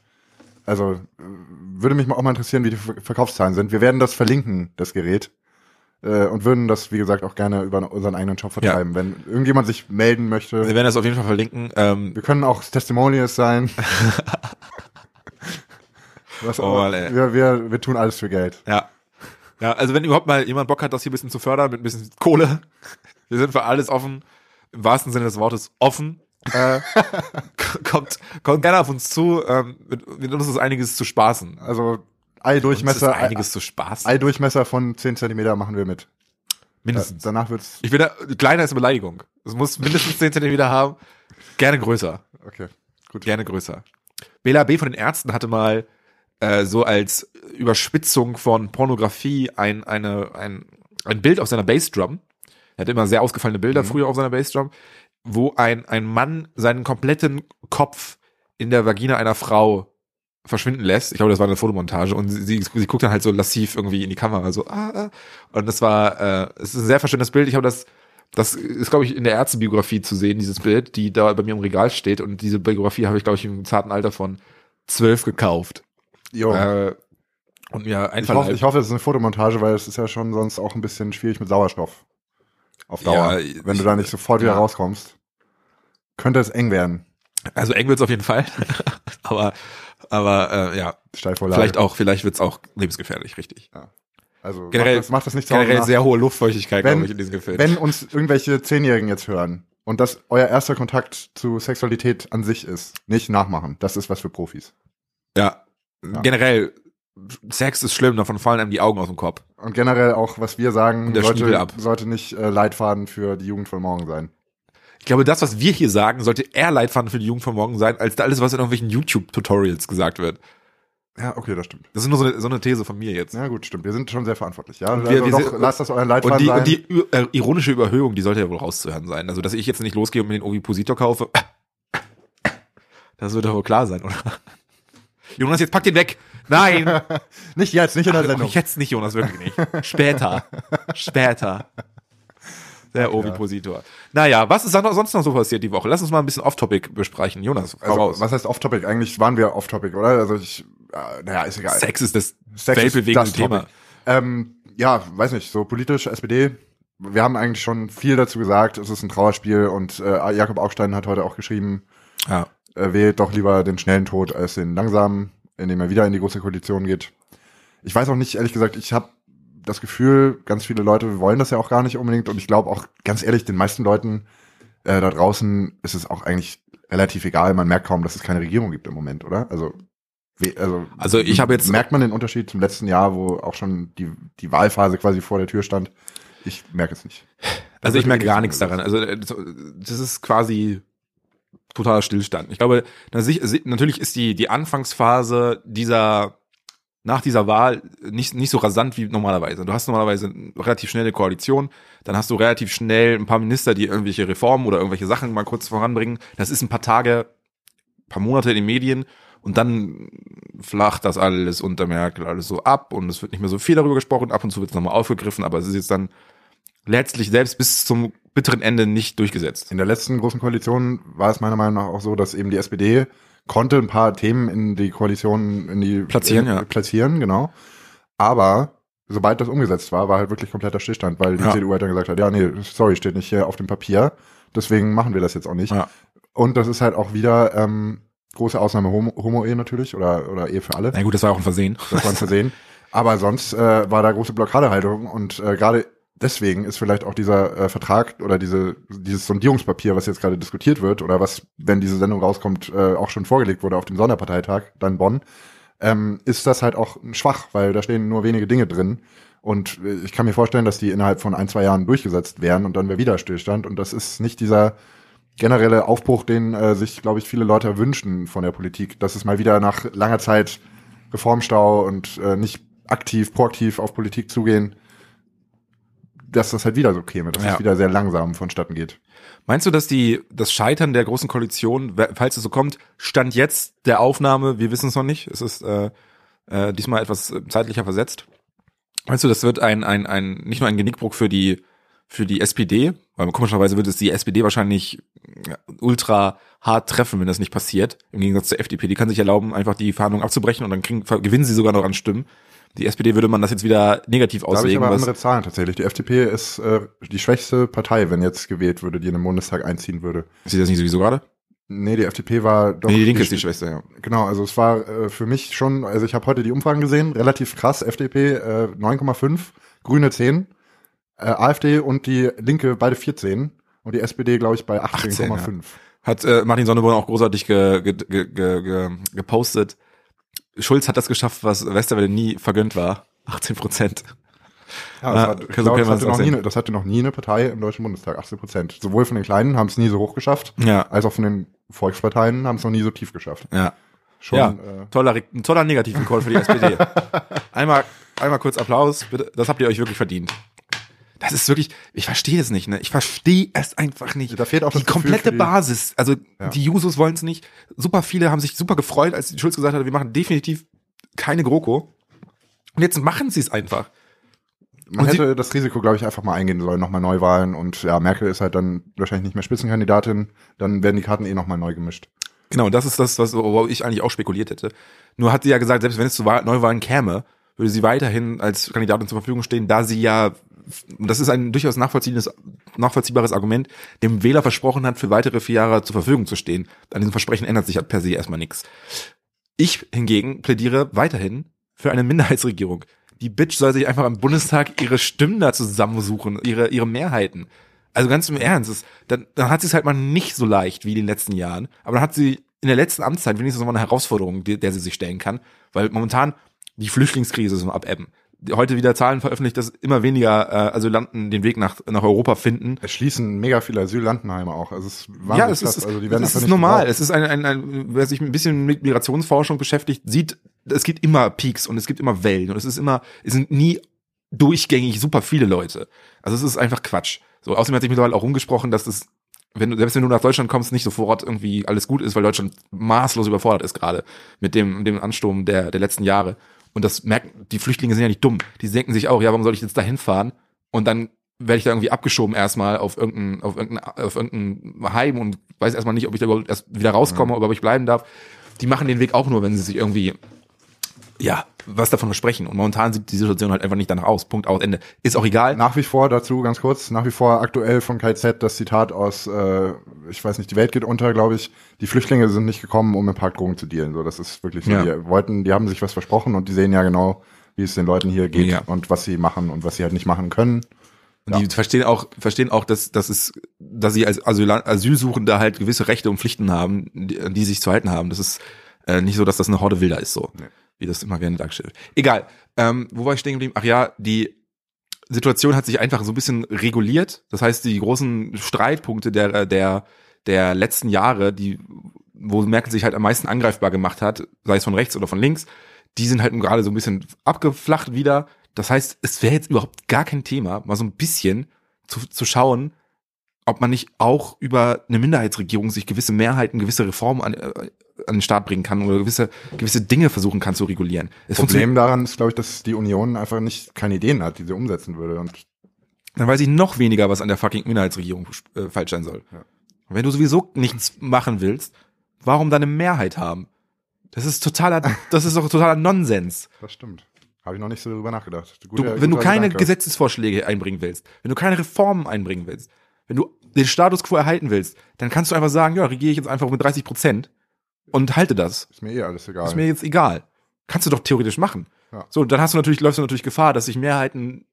Also äh, würde mich mal auch mal interessieren, wie die Ver- Verkaufszahlen sind. Wir werden das verlinken, das Gerät. Äh, und würden das, wie gesagt, auch gerne über unseren eigenen Shop vertreiben. Wenn irgendjemand sich melden möchte. Wir werden das auf jeden Fall verlinken. Ähm, Wir können auch Testimonials sein. Was Oh, auch, Mann, ey. wir, wir, wir tun alles für Geld. ja. Ja, also wenn überhaupt mal jemand Bock hat, das hier ein bisschen zu fördern mit ein bisschen Kohle, wir sind für alles offen, im wahrsten Sinne des Wortes offen. Äh, kommt, kommt gerne auf uns zu. Ähm, mit, mit uns ist einiges zu spaßen. Also Eidurchmesser, einiges zu spaßen. Eidurchmesser von 10 Zentimeter machen wir mit. Mindestens. Danach wird's, Ich bin da, kleiner ist eine Beleidigung. Es muss mindestens 10 Zentimeter haben. Gerne größer. okay, gut. Gerne größer. Bela B. von den Ärzten hatte mal äh, so als Überspitzung von Pornografie ein, eine, ein, ein Bild auf seiner Bassdrum. Er hatte immer sehr ausgefallene Bilder früher auf seiner Bassdrum, wo ein, ein Mann seinen kompletten Kopf in der Vagina einer Frau verschwinden lässt. Ich glaube, das war eine Fotomontage und sie, sie, sie guckt dann halt so lassiv irgendwie in die Kamera, so, ah, ah. Und das war, äh, es ist ein sehr verschwindendes Bild. Ich habe das, das ist, glaube ich, in der Ärztebiografie zu sehen, dieses Bild, die da bei mir im Regal steht. Und diese Biografie habe ich, glaube ich, im zarten Alter von zwölf gekauft. Jo. Äh, und mir ich, einfach hoffe, ich hoffe, es ist eine Fotomontage, weil es ist ja schon sonst auch ein bisschen schwierig mit Sauerstoff. Auf Dauer. Ja, Wenn ich- du da nicht sofort wieder ja. rauskommst, könnte es eng werden. also eng wird's auf jeden Fall. aber aber äh, ja, Steilvorlage. vielleicht auch, vielleicht wird's auch lebensgefährlich, richtig. Also Generell- macht, das, macht das nicht Generell sehr hohe Luftfeuchtigkeit, Wenn- glaube ich, in diesem Gefilm. Wenn uns irgendwelche Zehnjährigen jetzt hören und das euer erster Kontakt zu Sexualität an sich ist, nicht nachmachen. Das ist was für Profis. ja. Ja. Generell, Sex ist schlimm, davon fallen einem die Augen aus dem Kopf. Und generell auch, was wir sagen, sollte, sollte nicht äh, Leitfaden für die Jugend von morgen sein. Ich glaube, das, was wir hier sagen, sollte eher Leitfaden für die Jugend von morgen sein, als alles, was in irgendwelchen YouTube-Tutorials gesagt wird. Ja, okay, das stimmt. Das ist nur so eine, so eine These von mir jetzt. Ja, gut, stimmt. Wir sind schon sehr verantwortlich. Ja, also wir- wir doch, sind- lasst das euer Leitfaden Und die, sein. und die äh, ironische Überhöhung, die sollte ja wohl rauszuhören sein. Also, dass ich jetzt nicht losgehe und mir den Ovipositor kaufe, das wird doch wohl klar sein, oder? Jonas, jetzt pack den weg. Nein. nicht jetzt, nicht in der Ach, Sendung. jetzt nicht, Jonas, wirklich nicht. Später. Später. Der Ovipositor. Naja, was ist sonst noch so passiert die Woche? Lass uns mal ein bisschen off-topic besprechen. Jonas, Also, raus. was heißt off-topic? Eigentlich waren wir off-topic, oder? Also ich, äh, naja, ist egal. Sex ist das Sex weltbewegende Thema. Topic. Ähm, ja, weiß nicht, so politisch, SPD, wir haben eigentlich schon viel dazu gesagt, es ist ein Trauerspiel und äh, Jakob Augstein hat heute auch geschrieben, Ja. er wählt doch lieber den schnellen Tod als den langsamen, indem er wieder in die große Koalition geht. Ich weiß auch nicht, ehrlich gesagt, ich habe das Gefühl, ganz viele Leute wollen das ja auch gar nicht unbedingt und ich glaube auch, ganz ehrlich, den meisten Leuten äh, da draußen ist es auch eigentlich relativ egal. Man merkt kaum, dass es keine Regierung gibt im Moment, oder? Also, also, Also ich habe jetzt- merkt man den Unterschied zum letzten Jahr, wo auch schon die die Wahlphase quasi vor der Tür stand. Ich merke es nicht. Also ich merke gar nichts nichts daran. Also äh, das ist quasi totaler Stillstand. Ich glaube, natürlich ist die, die Anfangsphase dieser, nach dieser Wahl nicht, nicht so rasant wie normalerweise. Du hast normalerweise relativ schnell eine Koalition, dann hast du relativ schnell ein paar Minister, die irgendwelche Reformen oder irgendwelche Sachen mal kurz voranbringen. Das ist ein paar Tage, paar Monate in den Medien und dann flacht das alles unter Merkel alles so ab und es wird nicht mehr so viel darüber gesprochen. Ab und zu wird es nochmal aufgegriffen, aber es ist jetzt dann letztlich selbst bis zum bitteren Ende nicht durchgesetzt. In der letzten großen Koalition war es meiner Meinung nach auch so, dass eben die SPD konnte ein paar Themen in die Koalition in die platzieren, in, ja. platzieren, genau. Aber sobald das umgesetzt war, war halt wirklich kompletter Stillstand, weil die Ja. CDU halt dann gesagt hat, ja, nee, sorry, steht nicht hier auf dem Papier, deswegen machen wir das jetzt auch nicht. Ja. Und das ist halt auch wieder ähm, große Ausnahme Homo- Homo-Ehe natürlich oder, oder Ehe für alle. Na gut, das war auch ein Versehen. Das war ein Versehen. Aber sonst äh, war da große Blockadehaltung und äh, gerade deswegen ist vielleicht auch dieser äh, Vertrag oder diese dieses Sondierungspapier, was jetzt gerade diskutiert wird oder was, wenn diese Sendung rauskommt, äh, auch schon vorgelegt wurde auf dem Sonderparteitag, dann Bonn, ähm, ist das halt auch schwach, weil da stehen nur wenige Dinge drin. Und äh, ich kann mir vorstellen, dass die innerhalb von ein, zwei Jahren durchgesetzt werden und dann wäre wieder Stillstand. Und das ist nicht dieser generelle Aufbruch, den äh, sich, glaube ich, viele Leute wünschen von der Politik, dass es mal wieder nach langer Zeit Reformstau und äh, nicht aktiv, proaktiv auf Politik zugehen, dass das halt wieder so käme, dass Ja. es wieder sehr langsam vonstatten geht. Meinst du, dass die das Scheitern der großen Koalition, falls es so kommt, stand jetzt der Aufnahme, wir wissen es noch nicht, es ist äh, äh, diesmal etwas äh, zeitlicher versetzt. Meinst du, das wird ein, ein, ein nicht nur ein Genickbruch für die für die SPD, weil komischerweise wird es die SPD wahrscheinlich ja, ultra hart treffen, wenn das nicht passiert, im Gegensatz zur FDP. Die kann sich erlauben, einfach die Verhandlungen abzubrechen und dann kriegen, gewinnen sie sogar noch an Stimmen. Die SPD würde man das jetzt wieder negativ Da habe ich auslegen. aber andere Zahlen tatsächlich. Die FDP ist äh, die schwächste Partei, wenn jetzt gewählt würde, die in den Bundestag einziehen würde. ist sie das nicht sowieso gerade? Nee, die FDP war doch. Nee, die Linke ist die Schwester, ja. Genau, also es war äh, für mich schon, also ich habe heute die Umfragen gesehen, relativ krass, FDP äh, 9,5, Grüne 10, äh, AfD und die Linke beide 14 und die SPD, glaube ich, bei 18,5. Hat äh, Martin Sonneborn auch großartig ge, ge, ge, ge, gepostet. Schulz hat das geschafft, was Westerwelle nie vergönnt war. 18 Prozent. Ja, das, hat, ich glaube, kann das, hatte noch nie, das hatte noch nie eine Partei im Deutschen Bundestag, 18 Prozent. Sowohl von den Kleinen haben es nie so hoch geschafft, Ja. als auch von den Volksparteien haben es noch nie so tief geschafft. Ja. Schon, ja, äh, toller, ein toller Negativrekord für die SPD. einmal, einmal kurz Applaus, bitte. Das habt ihr euch wirklich verdient. Das ist wirklich, ich verstehe es nicht, ne? Ich verstehe es einfach nicht. Da fehlt auch die komplette die- Basis. Also Ja. die Jusos wollen es nicht. Super viele haben sich super gefreut, als Schulz gesagt hat, wir machen definitiv keine GroKo. Und jetzt machen sie es einfach. Man Und hätte das Risiko, glaube ich, einfach mal eingehen sollen, nochmal Neuwahlen und ja, Merkel ist halt dann wahrscheinlich nicht mehr Spitzenkandidatin, dann werden die Karten eh nochmal neu gemischt. Genau, das ist das, was worauf ich eigentlich auch spekuliert hätte. Nur hat sie ja gesagt, selbst wenn es zu Wahl- Neuwahlen käme, würde sie weiterhin als Kandidatin zur Verfügung stehen, da sie ja, das ist ein durchaus nachvollziehendes, nachvollziehbares Argument, dem Wähler versprochen hat, für weitere vier Jahre zur Verfügung zu stehen. An diesem Versprechen ändert sich halt per se erstmal nichts. Ich hingegen plädiere weiterhin für eine Minderheitsregierung. Die Bitch soll sich einfach im Bundestag ihre Stimmen da zusammensuchen, ihre, ihre Mehrheiten. Also ganz im Ernst, es, dann, dann hat sie es halt mal nicht so leicht wie in den letzten Jahren, aber dann hat sie in der letzten Amtszeit wenigstens noch mal eine Herausforderung, die, der sie sich stellen kann, weil momentan die Flüchtlingskrise ist im Abebben. Heute wieder Zahlen veröffentlicht, dass immer weniger äh, Asylanten den Weg nach, nach Europa finden. Es schließen mega viele Asylantenheime auch. Also es ist wahnsinnig Ja, es krass. ist, also die es werden ist einfach nicht normal. gebraucht. Es ist ein, ein, ein, wer sich ein bisschen mit Migrationsforschung beschäftigt, sieht, es gibt immer Peaks und es gibt immer Wellen und es ist immer, es sind nie durchgängig super viele Leute. Also es ist einfach Quatsch. So, außerdem hat sich mittlerweile auch rumgesprochen, dass es, wenn du, selbst wenn du nach Deutschland kommst, nicht sofort irgendwie alles gut ist, weil Deutschland maßlos überfordert ist gerade mit dem, dem Ansturm der, der letzten Jahre. Und das merken, die Flüchtlinge sind ja nicht dumm. Die denken sich auch, ja, warum soll ich jetzt da hinfahren? Und dann werde ich da irgendwie abgeschoben erstmal auf irgendein, auf irgendein, auf irgendein Heim und weiß erstmal nicht, ob ich da überhaupt erst wieder rauskomme oder ob ich bleiben darf. Die machen den Weg auch nur, wenn sie sich irgendwie, ja, was davon versprechen. Und momentan sieht die Situation halt einfach nicht danach aus. Punkt aus, Ende. Ist auch egal. Nach wie vor dazu ganz kurz, nach wie vor aktuell von KZ das Zitat aus, äh, ich weiß nicht, die Welt geht unter, glaube ich. Die Flüchtlinge sind nicht gekommen, um mit Parkdrogen zu dealen. So, das ist wirklich so. Ja. Die wollten, die haben sich was versprochen und die sehen ja genau, wie es den Leuten hier geht Ja. und was sie machen und was sie halt nicht machen können. Und die verstehen auch, verstehen auch, dass, dass es, dass sie als Asyl Asylsuchende halt gewisse Rechte und Pflichten haben, die, an die sich zu halten haben. Das ist äh, nicht so, dass das eine Horde Wilder ist, so. Nee. Wie das immer gerne dargestellt wird. Egal. Ähm, wo war ich stehen geblieben? Ach ja, die Situation hat sich einfach so ein bisschen reguliert. Das heißt, die großen Streitpunkte der, der, der letzten Jahre, die, wo Merkel sich halt am meisten angreifbar gemacht hat, sei es von rechts oder von links, die sind halt gerade so ein bisschen abgeflacht wieder. Das heißt, es wäre jetzt überhaupt gar kein Thema, mal so ein bisschen zu, zu schauen, ob man nicht auch über eine Minderheitsregierung sich gewisse Mehrheiten, gewisse Reformen an, äh, an den Start bringen kann oder gewisse, gewisse Dinge versuchen kann zu regulieren. Das Problem daran ist, glaube ich, dass die Union einfach nicht keine Ideen hat, die sie umsetzen würde. Und dann weiß ich noch weniger, was an der fucking Minderheitsregierung äh, falsch sein soll. Ja. Wenn du sowieso nichts machen willst, warum dann eine Mehrheit haben? Das ist totaler, das ist doch totaler Nonsens. Das stimmt. Habe ich noch nicht so drüber nachgedacht. Guter, du, wenn du keine Gedanke. Gesetzesvorschläge einbringen willst, wenn du keine Reformen einbringen willst, wenn du den Status quo erhalten willst, dann kannst du einfach sagen, ja, regiere ich jetzt einfach mit 30 Prozent und halte das. Ist mir eh alles egal. Ist mir jetzt egal. Kannst du doch theoretisch machen. Ja. So, dann hast du natürlich, läufst du natürlich Gefahr, dass sich Mehrheiten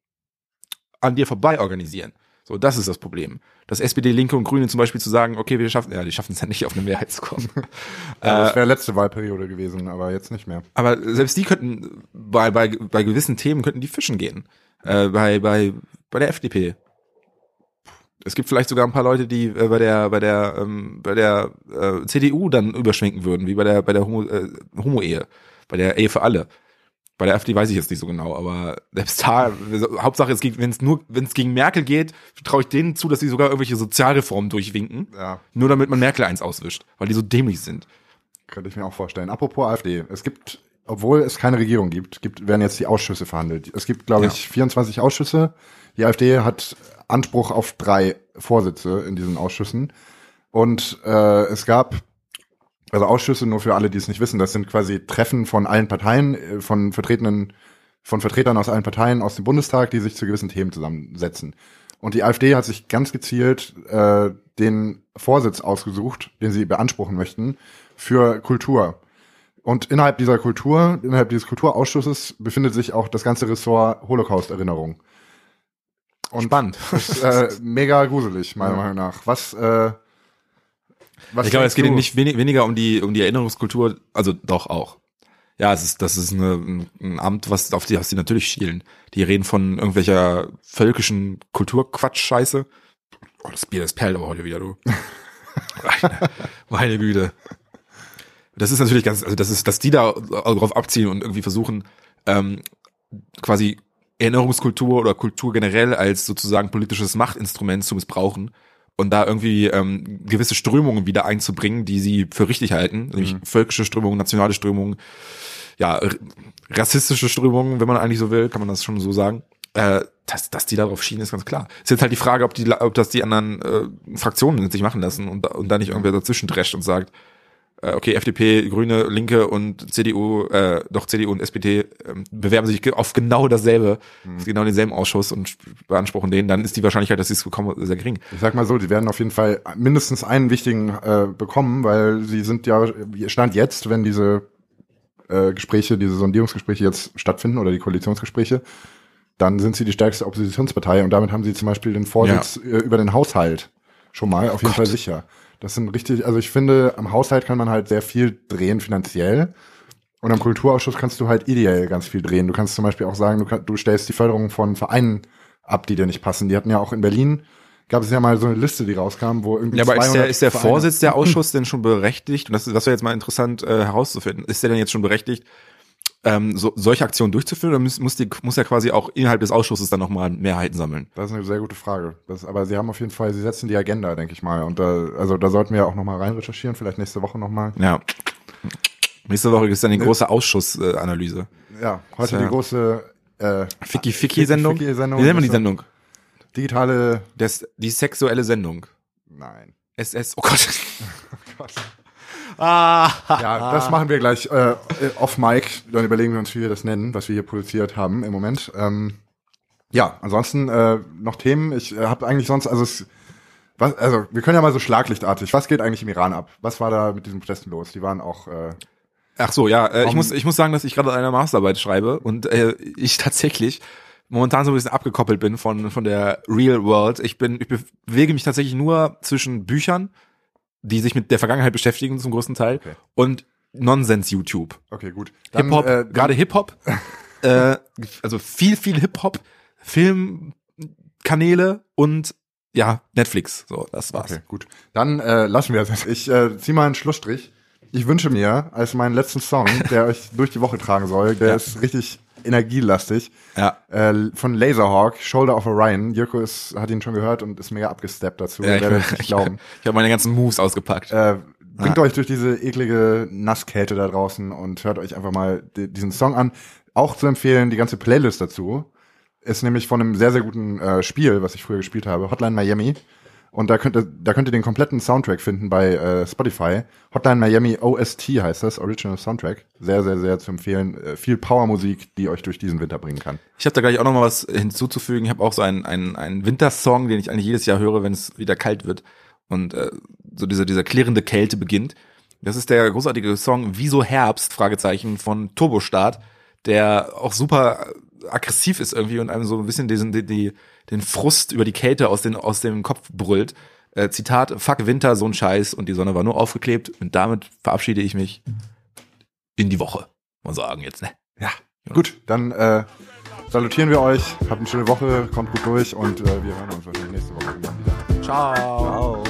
an dir vorbei organisieren. So, das ist das Problem. Das SPD, Linke und Grüne zum Beispiel zu sagen, okay, wir schaffen, ja, die schaffen es ja nicht, auf eine Mehrheit zu kommen. ja, das wäre letzte Wahlperiode gewesen, aber jetzt nicht mehr. Aber selbst die könnten, bei, bei, bei gewissen Themen könnten die fischen gehen. Äh, bei, bei, bei der FDP es gibt vielleicht sogar ein paar Leute, die äh, bei der bei der ähm, bei der äh, CDU dann überschwenken würden, wie bei der bei der Homo, äh, Homo Ehe, bei der Ehe für alle. Bei der AfD weiß ich jetzt nicht so genau, aber selbst da Hauptsache es geht, wenn es nur wenn es gegen Merkel geht, traue ich denen zu, dass sie sogar irgendwelche Sozialreformen durchwinken, ja. nur damit man Merkel eins auswischt, weil die so dämlich sind. Könnte ich mir auch vorstellen. Apropos AfD, es gibt obwohl es keine Regierung gibt, gibt werden jetzt die Ausschüsse verhandelt. Es gibt glaube ich 24 Ausschüsse. Die AfD hat Anspruch auf drei Vorsitze in diesen Ausschüssen. Und äh, es gab also Ausschüsse nur für alle, die es nicht wissen. Das sind quasi Treffen von allen Parteien, äh, von vertretenen, von Vertretern aus allen Parteien aus dem Bundestag, die sich zu gewissen Themen zusammensetzen. Und die AfD hat sich ganz gezielt äh, den Vorsitz ausgesucht, den sie beanspruchen möchten, für Kultur. Und innerhalb dieser Kultur, innerhalb dieses Kulturausschusses befindet sich auch das ganze Ressort Holocaust-Erinnerung. Und Spannend. Ist, äh, mega gruselig, meiner ja. Meinung nach. Was, äh, was ich glaube, es geht ihnen nicht wenig, weniger um die, um die Erinnerungskultur, also doch auch. Ja, es ist, das ist eine, ein Amt, was, auf die, auf die natürlich schielen. Die reden von irgendwelcher völkischen Kulturquatsch-Scheiße. Oh, das Bier, das perlt aber heute wieder, du. meine, meine Güte. Das ist natürlich ganz, also das ist, dass die da drauf abziehen und irgendwie versuchen, ähm, quasi Erinnerungskultur oder Kultur generell als sozusagen politisches Machtinstrument zu missbrauchen und da irgendwie ähm, gewisse Strömungen wieder einzubringen, die sie für richtig halten, nämlich mhm. völkische Strömungen, nationale Strömungen, ja, rassistische Strömungen, wenn man eigentlich so will, kann man das schon so sagen. Äh, dass, dass die darauf schienen, ist ganz klar. Ist jetzt halt die Frage, ob die, ob das die anderen äh, Fraktionen sich machen lassen und, und da nicht irgendwer dazwischen drescht und sagt, okay, FDP, Grüne, Linke und CDU, äh, doch CDU und SPD äh, bewerben sich auf genau dasselbe, mhm. genau denselben Ausschuss und beanspruchen den, dann ist die Wahrscheinlichkeit, dass sie es bekommen, sehr gering. Ich sag mal so, die werden auf jeden Fall mindestens einen wichtigen äh, bekommen, weil sie sind ja, Stand jetzt, wenn diese äh, Gespräche, diese Sondierungsgespräche jetzt stattfinden oder die Koalitionsgespräche, dann sind sie die stärkste Oppositionspartei und damit haben sie zum Beispiel den Vorsitz ja. äh, über den Haushalt schon mal auf jeden Gott. Fall sicher. Das sind richtig, also ich finde, am Haushalt kann man halt sehr viel drehen finanziell. Und am Kulturausschuss kannst du halt ideell ganz viel drehen. Du kannst zum Beispiel auch sagen, du, kann, du stellst die Förderung von Vereinen ab, die dir nicht passen. Die hatten ja auch in Berlin, gab es ja mal so eine Liste, die rauskam, wo irgendwie. Ja, aber ist der, ist der Vorsitz der Ausschuss denn schon berechtigt? Und das, das wäre jetzt mal interessant äh, herauszufinden. Ist der denn jetzt schon berechtigt, ähm, so, solche Aktionen durchzuführen oder muss, muss, die, muss er quasi auch innerhalb des Ausschusses dann nochmal Mehrheiten sammeln? Das ist eine sehr gute Frage. Das, aber sie haben auf jeden Fall, sie setzen die Agenda, denke ich mal. Und da, also da sollten wir auch nochmal rein recherchieren, vielleicht nächste Woche nochmal. Ja. Nächste Woche ist dann die große Ausschussanalyse. ja, heute ja. die große äh, Ficky-Ficky-Sendung. Ficky Wie nennen wir die Sendung? Digitale. Das, die sexuelle Sendung. Nein. SS, oh Gott. oh Gott. Ah, ja, das machen wir gleich äh, off Mic. Dann überlegen wir uns, wie wir das nennen, was wir hier produziert haben im Moment. Ähm, ja, ansonsten äh, noch Themen. Ich äh, habe eigentlich sonst, also es, was, also wir können ja mal so schlaglichtartig. Was geht eigentlich im Iran ab? Was war da mit diesen Protesten los? Die waren auch. Äh, Ach so, ja. Äh, ich muss, ich muss sagen, dass ich gerade eine Masterarbeit schreibe und äh, ich tatsächlich momentan so ein bisschen abgekoppelt bin von von der Real World. Ich bin, ich bewege mich tatsächlich nur zwischen Büchern die sich mit der Vergangenheit beschäftigen zum größten Teil okay. und Nonsens-YouTube. Okay, gut. Hip-Hop, äh, gerade Hip-Hop, äh, also viel, viel Hip-Hop, Filmkanäle und ja, Netflix. So, das war's. Okay, gut. Dann äh, lassen wir das. Ich äh, zieh mal einen Schlussstrich. Ich wünsche mir als meinen letzten Song, der euch durch die Woche tragen soll, der Ja. ist richtig energielastig. Ja. Äh, von Laserhawk, Shoulder of Orion. Jirko ist, hat ihn schon gehört und ist mega abgesteppt dazu. Ja, ich, ich, ich, habe meine ganzen Moves ausgepackt. Äh, bringt Ah. euch durch diese eklige Nasskälte da draußen und hört euch einfach mal di- diesen Song an. Auch zu empfehlen, die ganze Playlist dazu ist nämlich von einem sehr, sehr guten äh, Spiel, was ich früher gespielt habe, Hotline Miami. Und da könnt ihr, da könnt ihr den kompletten Soundtrack finden bei äh, Spotify. Hotline Miami OST heißt das, Original Soundtrack. Sehr, sehr, sehr zu empfehlen. Äh, viel Powermusik, die euch durch diesen Winter bringen kann. Ich habe da gleich auch noch mal was hinzuzufügen. Ich habe auch so einen, einen, einen Wintersong, den ich eigentlich jedes Jahr höre, wenn es wieder kalt wird und äh, so dieser dieser klirrende Kälte beginnt. Das ist der großartige Song Wieso Herbst Fragezeichen von Turbostart, der auch super aggressiv ist irgendwie und einem so ein bisschen diesen die, die, den Frust über die Kälte aus den aus dem Kopf brüllt. Äh, Zitat: Fuck Winter, so ein Scheiß und die Sonne war nur aufgeklebt und damit verabschiede ich mich in die Woche. Mal sagen jetzt ne. Ja. Gut, dann äh, salutieren wir euch. Habt eine schöne Woche, kommt gut durch und äh, wir hören uns wahrscheinlich nächste Woche wieder. Ciao. Ciao.